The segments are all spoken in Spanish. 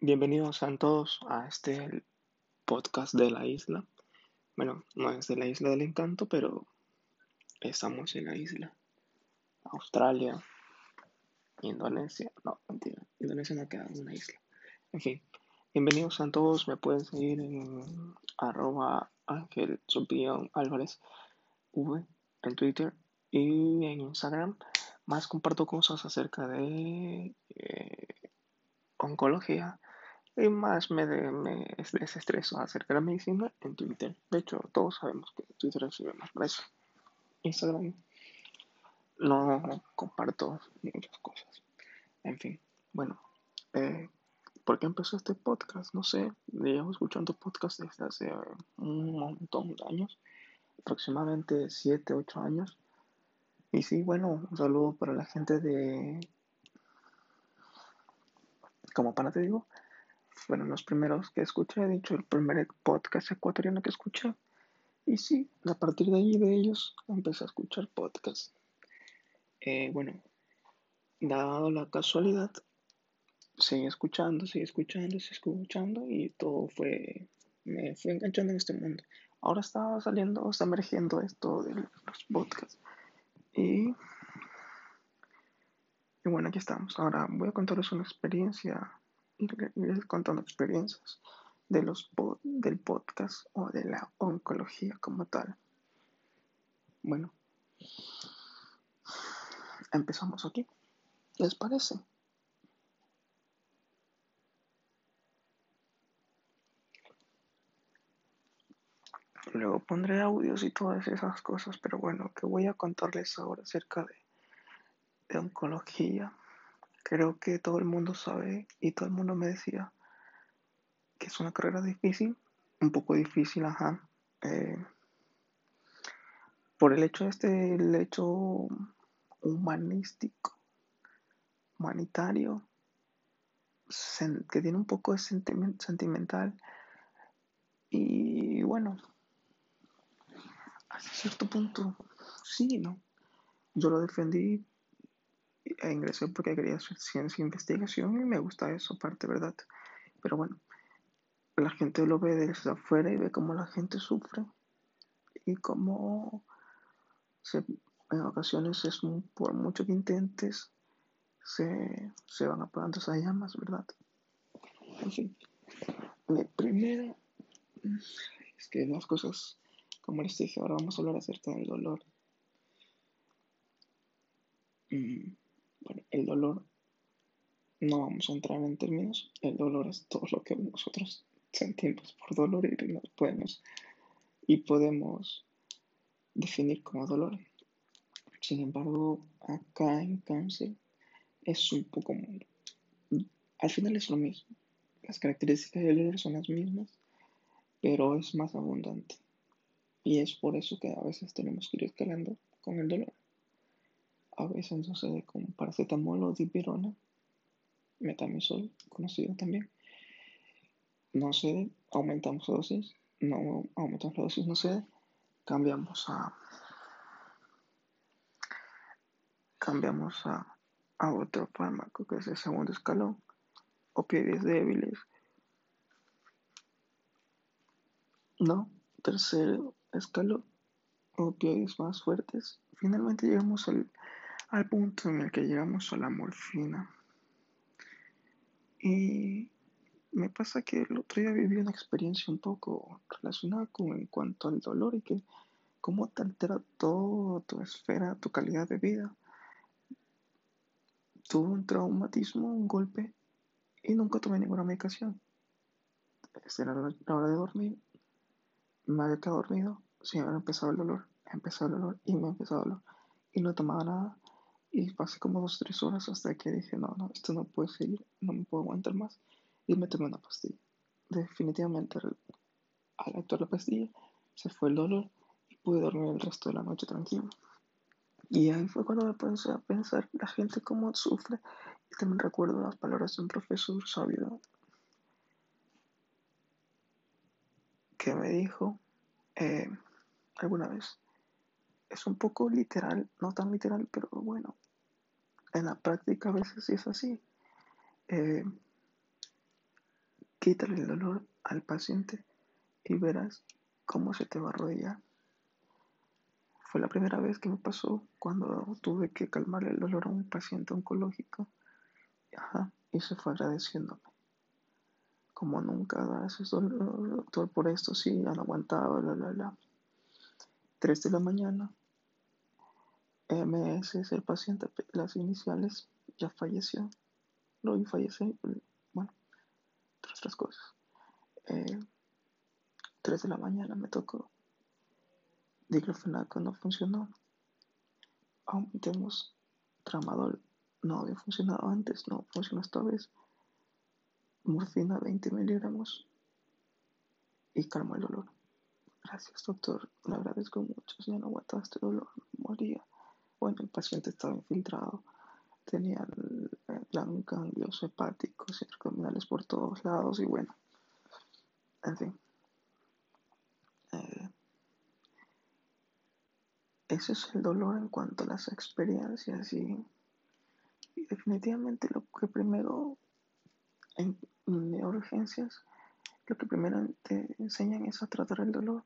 Bienvenidos a todos a este podcast de la isla. Bueno, no es de la isla del encanto, pero estamos en la isla. Australia, Indonesia. No, mentira. Indonesia no queda en una isla. En fin, bienvenidos a todos. Me pueden seguir en arroba Ángel Álvarez V en Twitter y en Instagram. Más comparto cosas acerca de eh, oncología y más me, me desestreso acerca de la medicina en Twitter. De hecho, todos sabemos que Twitter sirve más para. Instagram no comparto muchas cosas. En fin, bueno, eh, ¿por qué empezó este podcast? No sé, llevo escuchando podcast desde hace un montón de años, aproximadamente 7, 8 años. Y sí, bueno, un saludo para la gente de... Como pana te digo, fueron los primeros que escuché, de hecho el primer podcast ecuatoriano que escuché. Y sí, a partir de ahí de ellos empecé a escuchar podcast. Eh, bueno, dado la casualidad, seguí escuchando, seguí escuchando, seguí escuchando y todo fue, me fue enganchando en este mundo. Ahora está saliendo, está emergiendo esto de los podcasts. Y, y bueno, aquí estamos. Ahora voy a contarles una experiencia ir contando experiencias de los del podcast o de la oncología como tal. Bueno, empezamos aquí. ¿Les parece? Luego pondré audios y todas esas cosas, pero bueno, que voy a contarles ahora acerca de, de oncología creo que todo el mundo sabe y todo el mundo me decía que es una carrera difícil, un poco difícil, ajá. Eh, por el hecho este, el hecho humanístico, humanitario, que tiene un poco de sentimental. Y bueno, hasta cierto punto, sí, ¿no? Yo lo defendí ingresé porque quería hacer ciencia e investigación y me gusta eso, parte, ¿verdad? Pero bueno, la gente lo ve desde afuera y ve cómo la gente sufre y cómo en ocasiones es por mucho que intentes se, se van apagando esas llamas, ¿verdad? En fin, la primera es que las cosas, como les dije, ahora vamos a hablar acerca del dolor. Mm. Bueno, el dolor, no vamos a entrar en términos, el dolor es todo lo que nosotros sentimos por dolor y podemos, y podemos definir como dolor. Sin embargo, acá en cáncer es un poco, al final es lo mismo. Las características del dolor son las mismas, pero es más abundante. Y es por eso que a veces tenemos que ir escalando con el dolor. A veces sucede con paracetamol o dipirona, metamisol, conocido también. No cede, aumentamos la dosis, no aumentamos la dosis, no cede, cambiamos a cambiamos a, a otro fármaco que es el segundo escalón, opioides débiles. No, tercer escalón, opioides más fuertes. Finalmente llegamos al al punto en el que llegamos a la morfina. Y me pasa que el otro día viví una experiencia un poco relacionada con en cuanto al dolor y que cómo te altera todo tu esfera, tu calidad de vida. Tuve un traumatismo, un golpe y nunca tomé ninguna medicación. Era la hora de dormir, me había quedado dormido, sí, había empezado el dolor, empezó el dolor y me empezó el dolor y no tomaba nada y pasé como dos tres horas hasta que dije, no, no, esto no puede seguir, no me puedo aguantar más. Y me tomé una pastilla. Definitivamente, al actuar la pastilla, se fue el dolor y pude dormir el resto de la noche tranquilo. Y ahí fue cuando me pensé a pensar la gente cómo sufre. Y también recuerdo las palabras de un profesor sabio que me dijo eh, alguna vez, es un poco literal, no tan literal, pero bueno, en la práctica a veces sí es así. Eh, quítale el dolor al paciente y verás cómo se te va a arrodillar. Fue la primera vez que me pasó cuando tuve que calmarle el dolor a un paciente oncológico. Ajá, y se fue agradeciéndome. Como nunca, gracias doctor por esto, sí, han aguantado, bla, bla, bla. 3 de la mañana, MS es el paciente, las iniciales, ya falleció. No, y falleció, bueno, otras cosas. Eh, 3 de la mañana me tocó. Diclofenaco no funcionó. Aumentemos tramadol. No había funcionado antes, no funcionó esta vez. Morfina 20 miligramos. Y calmó el dolor. Gracias, doctor. Le agradezco mucho. Ya no aguantaba este dolor. Moría. El paciente estaba infiltrado. Tenía ganglios hepáticos y abdominales por todos lados. Y bueno, en fin. Eh, ese es el dolor en cuanto a las experiencias y, definitivamente lo que primero en neurociencias lo que primero te enseñan es a tratar el dolor.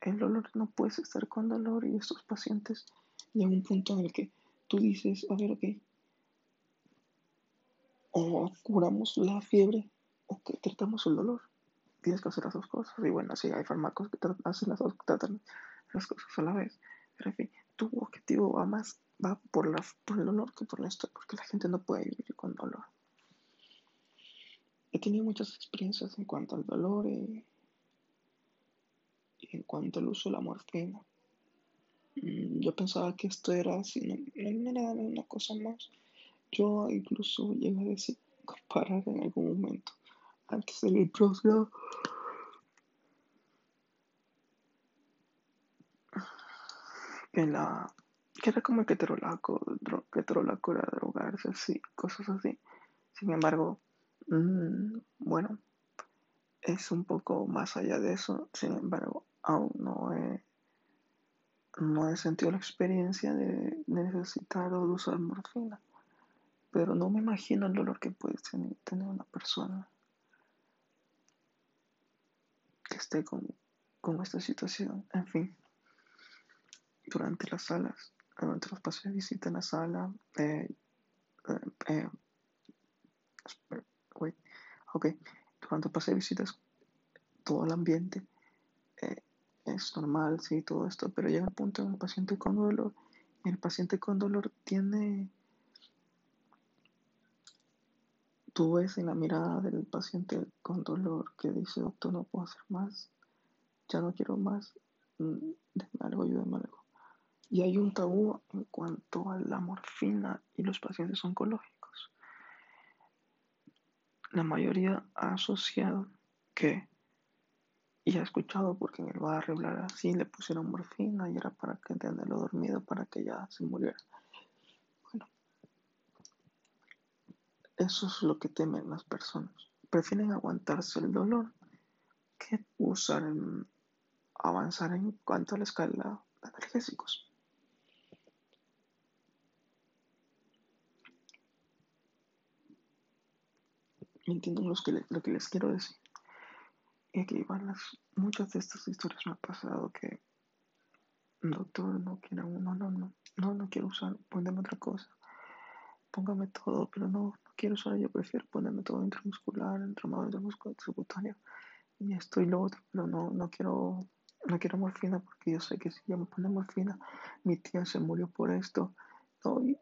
El dolor no puedes estar con dolor y estos pacientes llegan a un punto en el que tú dices, a ver, ok, o curamos la fiebre o que tratamos el dolor tienes que hacer las dos cosas. Y bueno, sí, hay fármacos que hacen las dos, tratan las cosas a la vez. Pero en fin, tu objetivo va más, va por, la, por el dolor que por la historia, porque la gente no puede vivir con dolor. He tenido muchas experiencias en cuanto al dolor y, en cuanto al uso de la morfina. Mm, yo pensaba que esto era así, no, era una cosa más. Yo incluso llegué a decir comparar en algún momento antes del próximo que la que era como el keterolaco, keterolaco era drogarse así, cosas así. Sin embargo, mmm, bueno, es un poco más allá de eso. Sin embargo, aún no he, no he sentido la experiencia de necesitar o de usar morfina. Pero no me imagino el dolor que puede tener una persona esté con, esta situación. En fin, durante las salas, durante los pasos de visita en la sala, eh, eh, eh ok, durante paseo de visitas, todo el ambiente eh, es normal, sí, todo esto, pero llega el punto en el paciente con dolor, el paciente con dolor tiene Tú ves en la mirada del paciente con dolor que dice, doctor, no puedo hacer más, ya no quiero más, mm, déme algo, ayúdame algo. Y hay un tabú en cuanto a la morfina y los pacientes oncológicos. La mayoría ha asociado que, y ha escuchado porque en el barrio hablar así, le pusieron morfina y era para que tenerlo dormido, para que ya se muriera. Eso es lo que temen las personas. Prefieren aguantarse el dolor que usar en avanzar en cuanto a la escala de analgésicos. ¿Me entienden lo que les quiero decir? Las, muchas de estas historias me ha pasado que, doctor, no quiero, no, no, no, no, no quiero usar, poneme otra cosa, póngame todo, pero no, quiero usar, yo prefiero ponerme todo intramuscular, entramado intramuscular, subcutáneo y esto y lo otro, pero no, no quiero no quiero morfina porque yo sé que si ya me pone morfina, mi tía se murió por esto,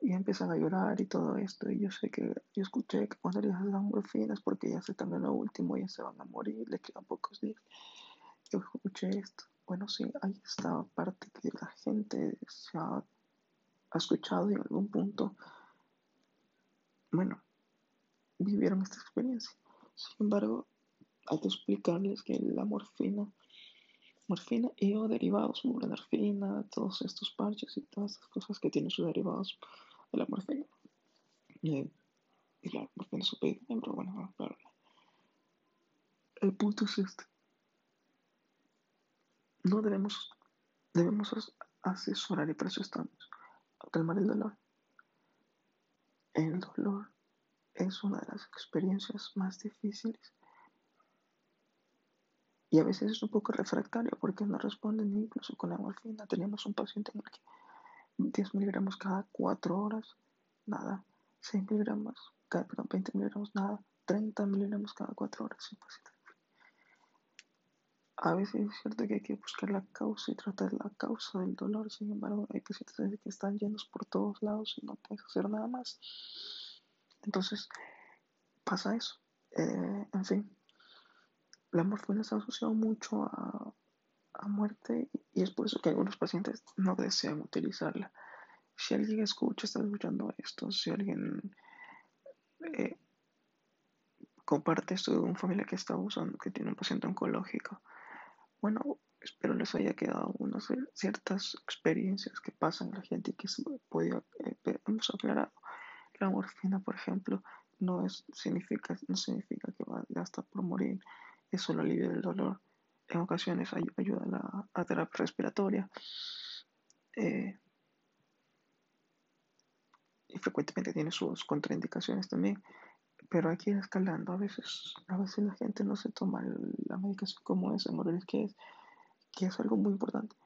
y, empiezan a llorar y todo esto, y yo sé que yo escuché que cuando les dan morfinas porque ya se están en lo último, ya se van a morir, le quedan pocos días. Yo escuché esto. Bueno, sí, hay esta parte que la gente se ha, ha escuchado en algún punto, bueno, vivieron esta experiencia. Sin embargo, hay que explicarles que la morfina, morfina y o derivados, buprenorfina, todos estos parches y todas estas cosas que tienen sus derivados de la morfina. Eh, y la morfina pero bueno, claro. El punto es este. No debemos, debemos asesorar y para eso estamos, calmar el dolor. El dolor es una de las experiencias más difíciles. Y a veces es un poco refractario porque no responden incluso con la morfina. Teníamos un paciente en el que 10 miligramos cada 4 horas, nada. 6 miligramos, cada, perdón, 20 miligramos, nada. 30 miligramos cada 4 horas. A veces es cierto que hay que buscar la causa y tratar la causa del dolor. Sin embargo, hay pacientes que están llenos por todos lados y no puedes hacer nada más. Entonces, pasa eso. Eh, en fin, la morfina está asociada mucho a, a, muerte y es por eso que algunos pacientes no desean utilizarla. Si alguien escucha, está escuchando esto, si alguien eh, comparte esto de una familia que está usando, que tiene un paciente oncológico, bueno, espero les haya quedado unas ciertas experiencias que pasan la gente y que podía, eh, hemos aclarado. La morfina, por ejemplo, no, es, significa, no significa que va a estar por morir es solo alivio del dolor. En ocasiones ayuda a la a terapia respiratoria. Eh, y frecuentemente tiene sus contraindicaciones también. Pero hay que ir escalando. A veces, a veces la gente no se toma la medicación como es, en que es, que es algo muy importante.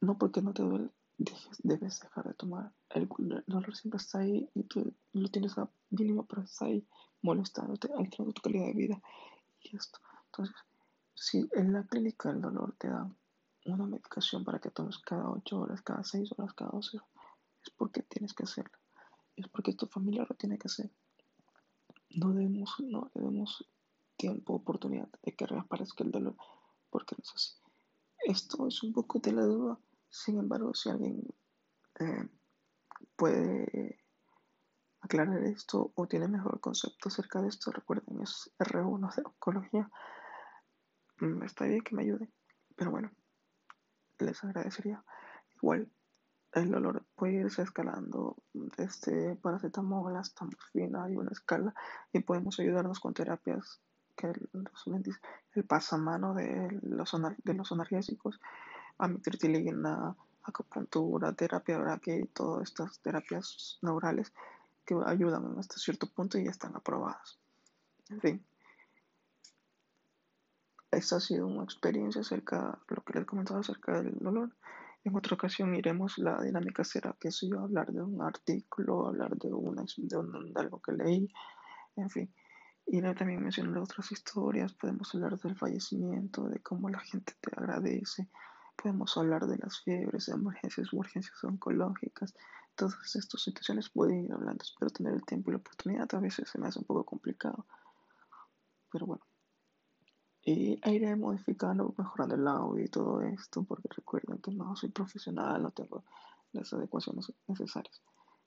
No porque no te duele, debes dejar de tomar. El, dolor siempre está ahí y tú lo tienes a mínimo, pero está ahí molestándote, alterando tu calidad de vida. Y esto entonces, si en la clínica el dolor te da una medicación para que tomes cada 8 horas, cada 6 horas, cada 12 horas, es porque tienes que hacerlo. Es porque tu familia lo tiene que hacer. No debemos, no debemos tiempo, oportunidad de que reaparezca el dolor, porque no es así. Esto es un poco de la duda. Sin embargo, si alguien eh, puede aclarar esto o tiene mejor concepto acerca de esto, recuerden, es R1 de oncología. Mm, está bien que me ayude, pero bueno, les agradecería. Igual, el dolor puede irse escalando desde paracetamol hasta morfina, hay una escala y podemos ayudarnos con terapias que el pasamano de los, de los analgésicos, amitriptilina, acupuntura, terapia braque y todas estas terapias neurales que ayudan hasta cierto punto y ya están aprobadas. En fin. Esta ha sido una experiencia acerca lo que les he comentado acerca del dolor. En otra ocasión iremos, la dinámica será que si yo hablar de un artículo, hablar de, una, de, algo que leí, en fin. Y también mencionar otras historias, podemos hablar del fallecimiento, de cómo la gente te agradece, podemos hablar de las fiebres, de emergencias, urgencias oncológicas, todas estas situaciones pueden ir hablando, espero tener el tiempo y la oportunidad, a veces se me hace un poco complicado, pero bueno. Y iré modificando, mejorando el audio y todo esto, porque recuerden que no soy profesional, no tengo las adecuaciones necesarias.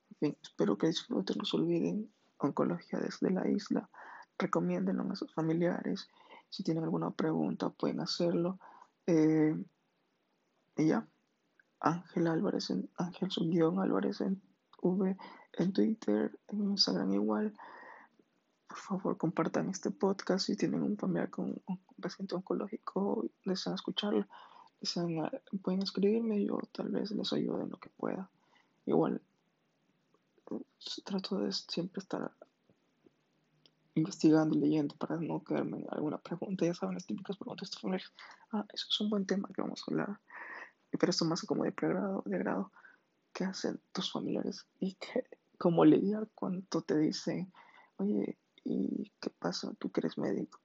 En fin, espero que disfruten, no se olviden, oncología desde la isla, recomiéndenlo a sus familiares, si tienen alguna pregunta pueden hacerlo. Eh, y ya, Ángel Álvarez, Ángel Álvarez en V, en Twitter, en Instagram igual por favor compartan este podcast si tienen un familiar con un paciente oncológico desean escucharlo desean, pueden escribirme yo tal vez les ayude en lo que pueda. Igual trato de siempre estar investigando y leyendo para no quedarme en alguna pregunta ya saben las típicas preguntas de ah eso es un buen tema que vamos a hablar pero esto más como de pregrado de grado qué hacen tus familiares y que, cómo lidiar cuando te dicen oye ¿Y qué pasa? Tú que eres médico.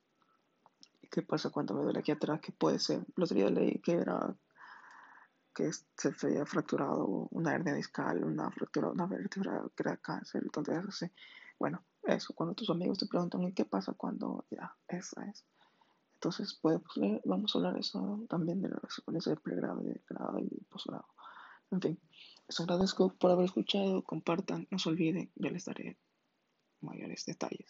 ¿Y qué pasa cuando me duele aquí atrás? ¿Qué puede ser? Los días leí que era que se había fracturado una hernia discal, una fractura, una vértebra que era cáncer, entonces así. Bueno, eso, cuando tus amigos te preguntan, ¿y qué pasa cuando ya, esa es? Entonces, pues, vamos a hablar eso también de los de pregrado, de grado y posgrado. En fin, les agradezco por haber escuchado, compartan, no se olviden, ya les daré mayores detalles.